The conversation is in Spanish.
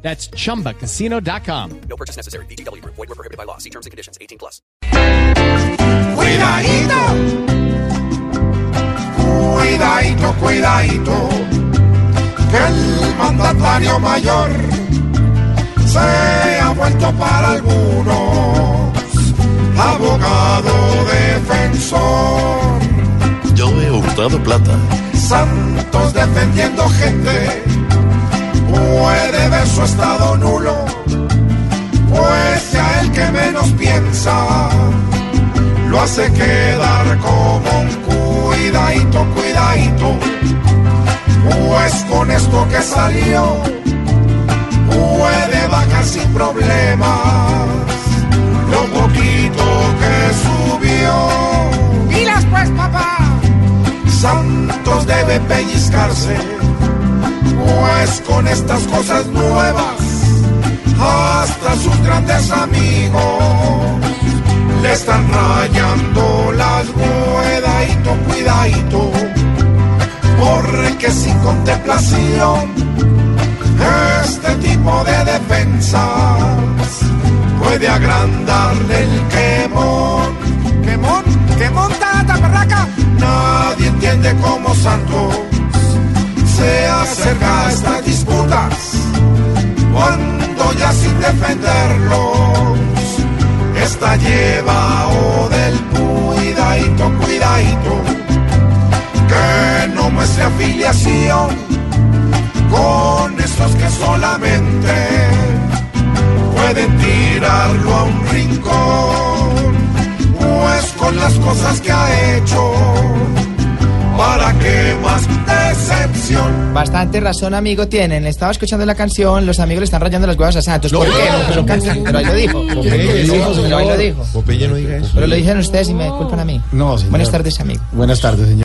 That's chumbacasino.com. No purchase necessary. BGW. Void were prohibited by law. See terms and conditions. 18 plus. Cuidadito, cuidadito, cuidadito, que el mandatario mayor se ha vuelto para algunos abogado defensor. Yo he hurtado plata. Santos defendiendo gente puede ver su estado nulo, pues ya el que menos piensa lo hace quedar como un cuidadito, cuidadito, pues con esto que salió puede bajar sin problemas lo poquito que subió. Y las pues, papá. Santos debe pellizcarse, pues con estas cosas nuevas, hasta sus grandes amigos le están rayando las cuidadito, cuidadito, porque sin contemplación, este tipo de defensas puede agrandarle el. ¿Quemón? Ya sin defenderlos. Está llevado del cuidadito, cuidadito. Que no muestre afiliación con esos que solamente pueden tirarlo a un rincón. Pues con las cosas que ha hecho para que más Bastante razón, amigo, tienen. Estaba escuchando la canción, los amigos le están rayando las huevas a Santos. ¿Por qué? No, pero cantan, pero ahí lo dijo. Pero ahí lo dijo. Popeye no diga eso. Pero lo dijeron ustedes y me culpan a mí. No, señor. Buenas tardes, amigo. Buenas tardes, señor.